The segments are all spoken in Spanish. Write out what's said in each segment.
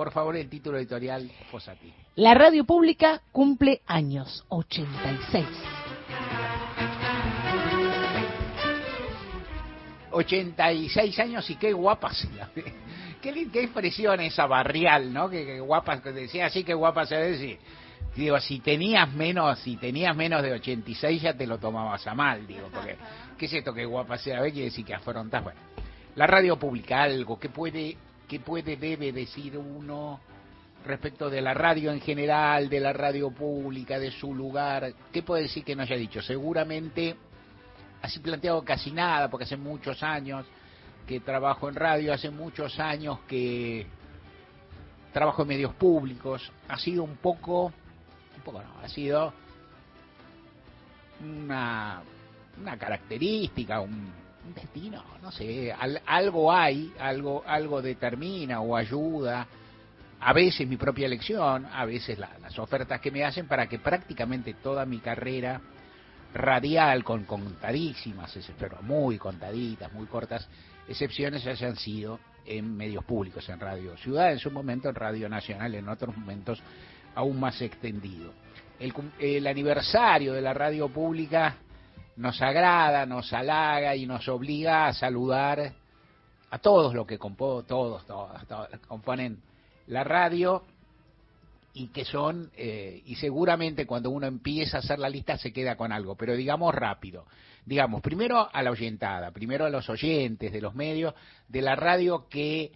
por favor, el título editorial Fosati. La radio pública cumple años, 86. 86 años y qué guapa se la ve. Qué, qué expresión esa barrial, ¿no? Que, que guapa, que decía así que guapa se ve, sí. Digo, si tenías menos, si tenías menos de 86 ya te lo tomabas a mal, digo, porque ¿qué es esto que guapa se la ve? Quiere decir que afrontas, bueno. La radio pública, algo, ¿qué puede, qué puede, debe decir uno respecto de la radio en general, de la radio pública, de su lugar? ¿Qué puede decir que no haya dicho? Seguramente así planteado casi nada, porque hace muchos años que trabajo en radio, hace muchos años que trabajo en medios públicos, ha sido un poco, un poco no, ha sido una, una característica, un, destino, no sé, al, algo hay, algo, algo determina o ayuda, a veces mi propia elección, a veces la, las ofertas que me hacen para que prácticamente toda mi carrera radial con contadísimas, pero muy contaditas, muy cortas excepciones hayan sido en medios públicos, en Radio Ciudad, en su momento en Radio Nacional, en otros momentos aún más extendido. El, el aniversario de la radio pública nos agrada, nos halaga y nos obliga a saludar a todos los que todos componen la radio y que son, eh, y seguramente cuando uno empieza a hacer la lista se queda con algo, pero digamos rápido. Digamos, primero a la oyentada, primero a los oyentes de los medios, de la radio que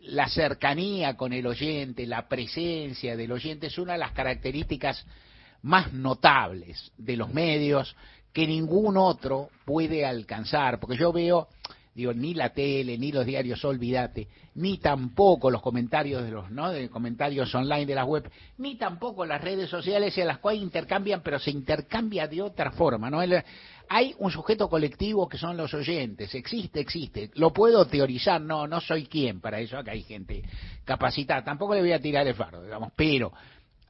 la cercanía con el oyente, la presencia del oyente es una de las características más notables de los medios que ningún otro puede alcanzar, porque yo veo digo, ni la tele, ni los diarios, olvídate, ni tampoco los comentarios de los, ¿no? De comentarios online de la web, ni tampoco las redes sociales en las cuales intercambian, pero se intercambia de otra forma, ¿no? Hay un sujeto colectivo que son los oyentes, existe, existe, lo puedo teorizar, no, no soy quien para eso, acá hay gente capacitada, tampoco le voy a tirar el fardo, digamos, pero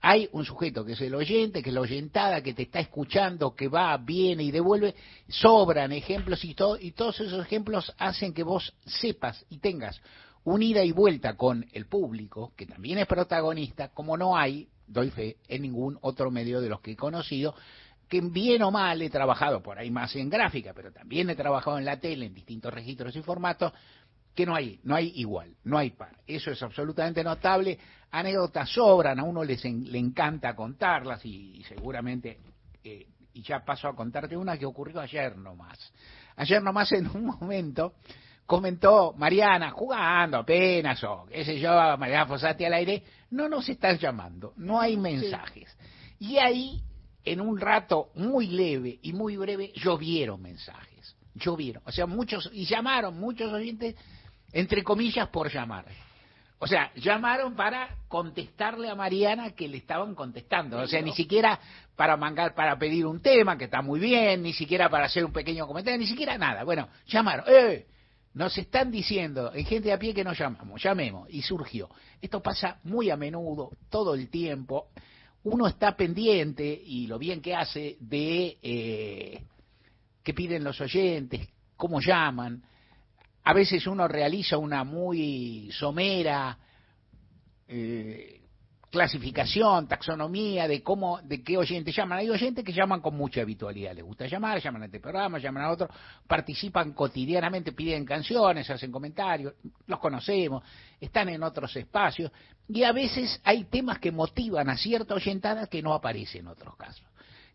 hay un sujeto que es el oyente, que es la oyentada, que te está escuchando, que va, viene y devuelve. Sobran ejemplos y, y todos esos ejemplos hacen que vos sepas y tengas una ida y vuelta con el público, que también es protagonista, como no hay, doy fe, en ningún otro medio de los que he conocido, que bien o mal he trabajado por ahí más en gráfica, pero también he trabajado en la tele, en distintos registros y formatos, que no hay, no hay igual, no hay par. Eso es absolutamente notable. Anécdotas sobran, a uno les en, le encanta contarlas y, y seguramente, eh, y ya paso a contarte una que ocurrió ayer nomás. Ayer nomás en un momento comentó Mariana, jugando apenas, o qué sé yo, Mariana Fosati al aire, no nos están llamando, no hay mensajes. Sí. Y ahí, en un rato muy leve y muy breve, llovieron mensajes, llovieron. O sea, muchos, y llamaron muchos oyentes entre comillas, por llamar. O sea, llamaron para contestarle a Mariana que le estaban contestando. O sea, ni siquiera para mangar, para pedir un tema, que está muy bien, ni siquiera para hacer un pequeño comentario, ni siquiera nada. Bueno, llamaron. ¡Eh! Nos están diciendo, en gente de a pie que nos llamamos, llamemos. Y surgió. Esto pasa muy a menudo, todo el tiempo. Uno está pendiente, y lo bien que hace, de eh, qué piden los oyentes, cómo llaman a veces uno realiza una muy somera eh, clasificación, taxonomía de cómo, de qué oyentes llaman. Hay oyentes que llaman con mucha habitualidad, les gusta llamar, llaman a este programa, llaman a otro, participan cotidianamente, piden canciones, hacen comentarios, los conocemos, están en otros espacios, y a veces hay temas que motivan a cierta oyentada que no aparece en otros casos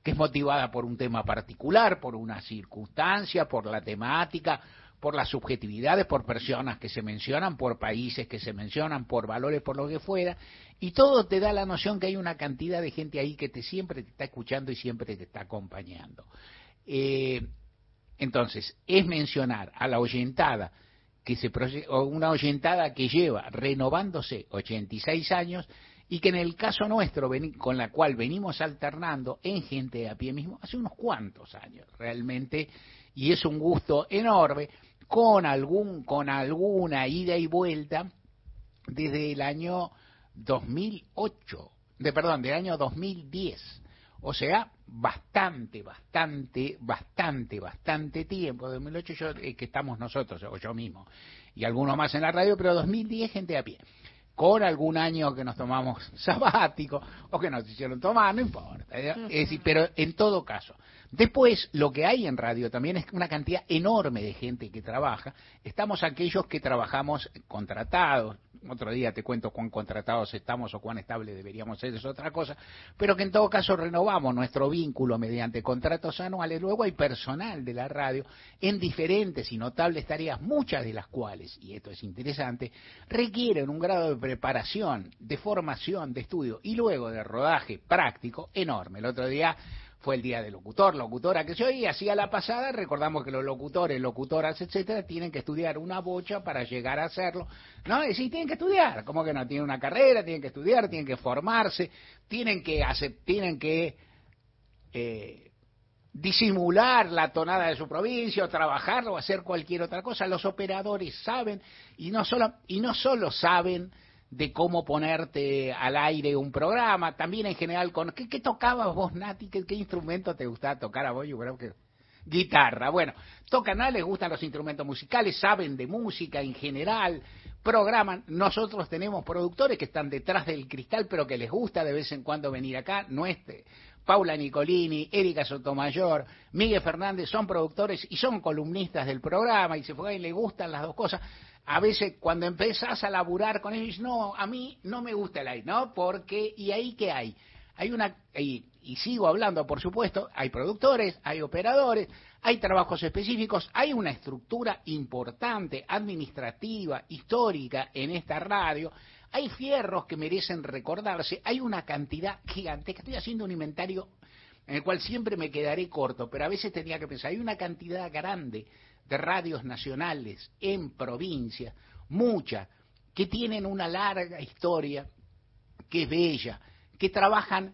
que es motivada por un tema particular, por una circunstancia, por la temática, por las subjetividades, por personas que se mencionan, por países que se mencionan, por valores, por lo que fuera, y todo te da la noción que hay una cantidad de gente ahí que te siempre te está escuchando y siempre te está acompañando. Eh, entonces, es mencionar a la oyentada, que se o una oyentada que lleva renovándose 86 años y que en el caso nuestro, con la cual venimos alternando en gente a pie mismo, hace unos cuantos años realmente, y es un gusto enorme con algún con alguna ida y vuelta desde el año 2008, de perdón, del año 2010. O sea, bastante, bastante, bastante, bastante tiempo. 2008 yo, eh, que estamos nosotros, o yo mismo, y algunos más en la radio, pero 2010 gente a pie. Con algún año que nos tomamos sabático o que nos hicieron tomar, no importa. Es decir, pero en todo caso. Después, lo que hay en radio también es una cantidad enorme de gente que trabaja. Estamos aquellos que trabajamos contratados, otro día te cuento cuán contratados estamos o cuán estable deberíamos ser, es otra cosa, pero que en todo caso renovamos nuestro vínculo mediante contratos anuales. Luego hay personal de la radio en diferentes y notables tareas, muchas de las cuales, y esto es interesante, requieren un grado de preparación, de formación, de estudio y luego de rodaje práctico enorme. El otro día fue el día del locutor, locutora que se oía, hacía la pasada, recordamos que los locutores, locutoras, etcétera, tienen que estudiar una bocha para llegar a hacerlo, ¿no? Y sí, tienen que estudiar, como que no, tienen una carrera, tienen que estudiar, tienen que formarse, tienen que hacer, tienen que eh, disimular la tonada de su provincia, o trabajarlo, o hacer cualquier otra cosa. Los operadores saben, y no solo, y no solo saben, de cómo ponerte al aire un programa, también en general con ¿qué, qué tocabas vos, Nati? ¿Qué, instrumento te gustaba tocar a vos? Yo creo que guitarra. Bueno, tocan a les gustan los instrumentos musicales, saben de música en general, programan. Nosotros tenemos productores que están detrás del cristal, pero que les gusta de vez en cuando venir acá. No este. Paula Nicolini, Erika Sotomayor, Miguel Fernández son productores y son columnistas del programa y se fue y le gustan las dos cosas a veces cuando empezás a laburar con ellos, no, a mí no me gusta el aire, ¿no? Porque, ¿y ahí qué hay? Hay una, y, y sigo hablando, por supuesto, hay productores, hay operadores, hay trabajos específicos, hay una estructura importante, administrativa, histórica en esta radio, hay fierros que merecen recordarse, hay una cantidad gigantesca, estoy haciendo un inventario en el cual siempre me quedaré corto, pero a veces tenía que pensar, hay una cantidad grande de radios nacionales en provincia, muchas, que tienen una larga historia, que es bella, que trabajan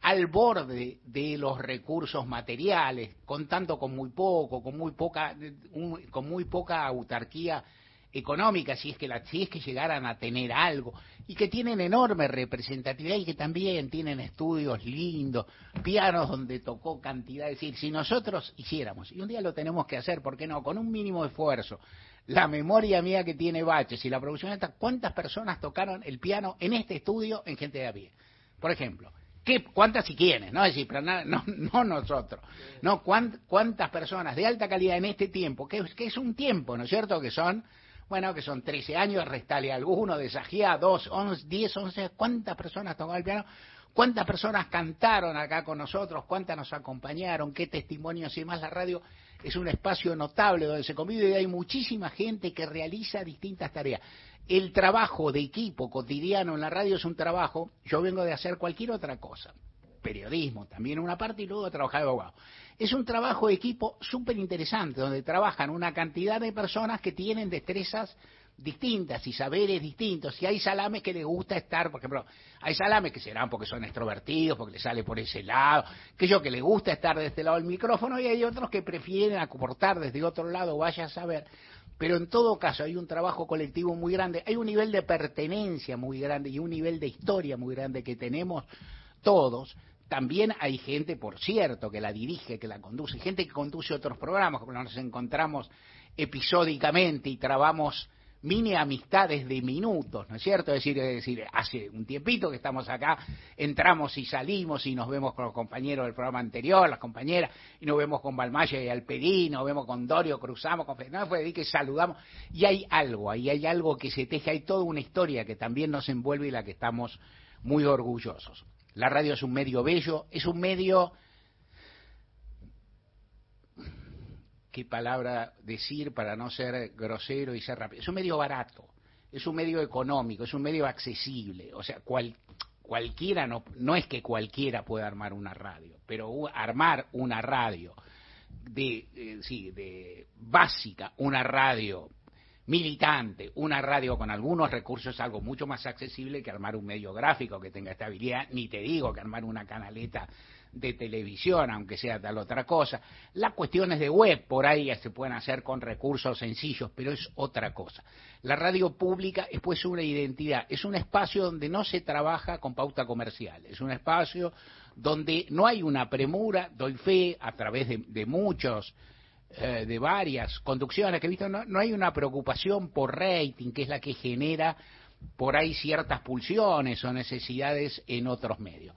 al borde de los recursos materiales, contando con muy poco, con muy poca, con muy poca autarquía económica, si es que la, si es que llegaran a tener algo, y que tienen enorme representatividad y que también tienen estudios lindos, pianos donde tocó cantidad, es decir, si nosotros hiciéramos, y un día lo tenemos que hacer, ¿por qué no? Con un mínimo esfuerzo, la memoria mía que tiene baches y la producción esta, ¿cuántas personas tocaron el piano en este estudio en gente de a pie? Por ejemplo, ¿Qué, ¿Cuántas y quiénes? No, es decir, pero no, no, nosotros. No, ¿Cuántas personas de alta calidad en este tiempo? Que, que es un tiempo, ¿no es cierto? Que son bueno, que son 13 años, restale alguno, de Sajía, 2, 11, 10, 11, ¿cuántas personas tocaron el piano? ¿Cuántas personas cantaron acá con nosotros? ¿Cuántas nos acompañaron? ¿Qué testimonios y más? La radio es un espacio notable donde se convive y hay muchísima gente que realiza distintas tareas. El trabajo de equipo cotidiano en la radio es un trabajo, yo vengo de hacer cualquier otra cosa, periodismo también una parte y luego trabajar de abogado. Es un trabajo de equipo súper interesante, donde trabajan una cantidad de personas que tienen destrezas distintas y saberes distintos. Y hay salames que les gusta estar, por ejemplo, hay salames que serán porque son extrovertidos, porque les sale por ese lado, que yo que les gusta estar de este lado del micrófono, y hay otros que prefieren aportar desde otro lado, vaya a saber. Pero en todo caso hay un trabajo colectivo muy grande, hay un nivel de pertenencia muy grande y un nivel de historia muy grande que tenemos todos, también hay gente, por cierto, que la dirige, que la conduce, gente que conduce otros programas, como nos encontramos episódicamente y trabamos mini amistades de minutos, ¿no es cierto? Es decir, es decir, hace un tiempito que estamos acá, entramos y salimos y nos vemos con los compañeros del programa anterior, las compañeras, y nos vemos con Balmaya y Alpedí, nos vemos con Dorio, cruzamos con no fue que saludamos, y hay algo, ahí hay algo que se teje, hay toda una historia que también nos envuelve y la que estamos muy orgullosos. La radio es un medio bello, es un medio... ¿Qué palabra decir para no ser grosero y ser rápido? Es un medio barato, es un medio económico, es un medio accesible. O sea, cualquiera, no, no es que cualquiera pueda armar una radio, pero armar una radio de, eh, sí, de básica, una radio militante, una radio con algunos recursos es algo mucho más accesible que armar un medio gráfico que tenga estabilidad, ni te digo que armar una canaleta de televisión, aunque sea tal otra cosa. Las cuestiones de web por ahí se pueden hacer con recursos sencillos, pero es otra cosa. La radio pública es pues una identidad, es un espacio donde no se trabaja con pauta comercial, es un espacio donde no hay una premura, doy fe a través de muchos eh, de varias conducciones que he visto, no, no hay una preocupación por rating, que es la que genera por ahí ciertas pulsiones o necesidades en otros medios.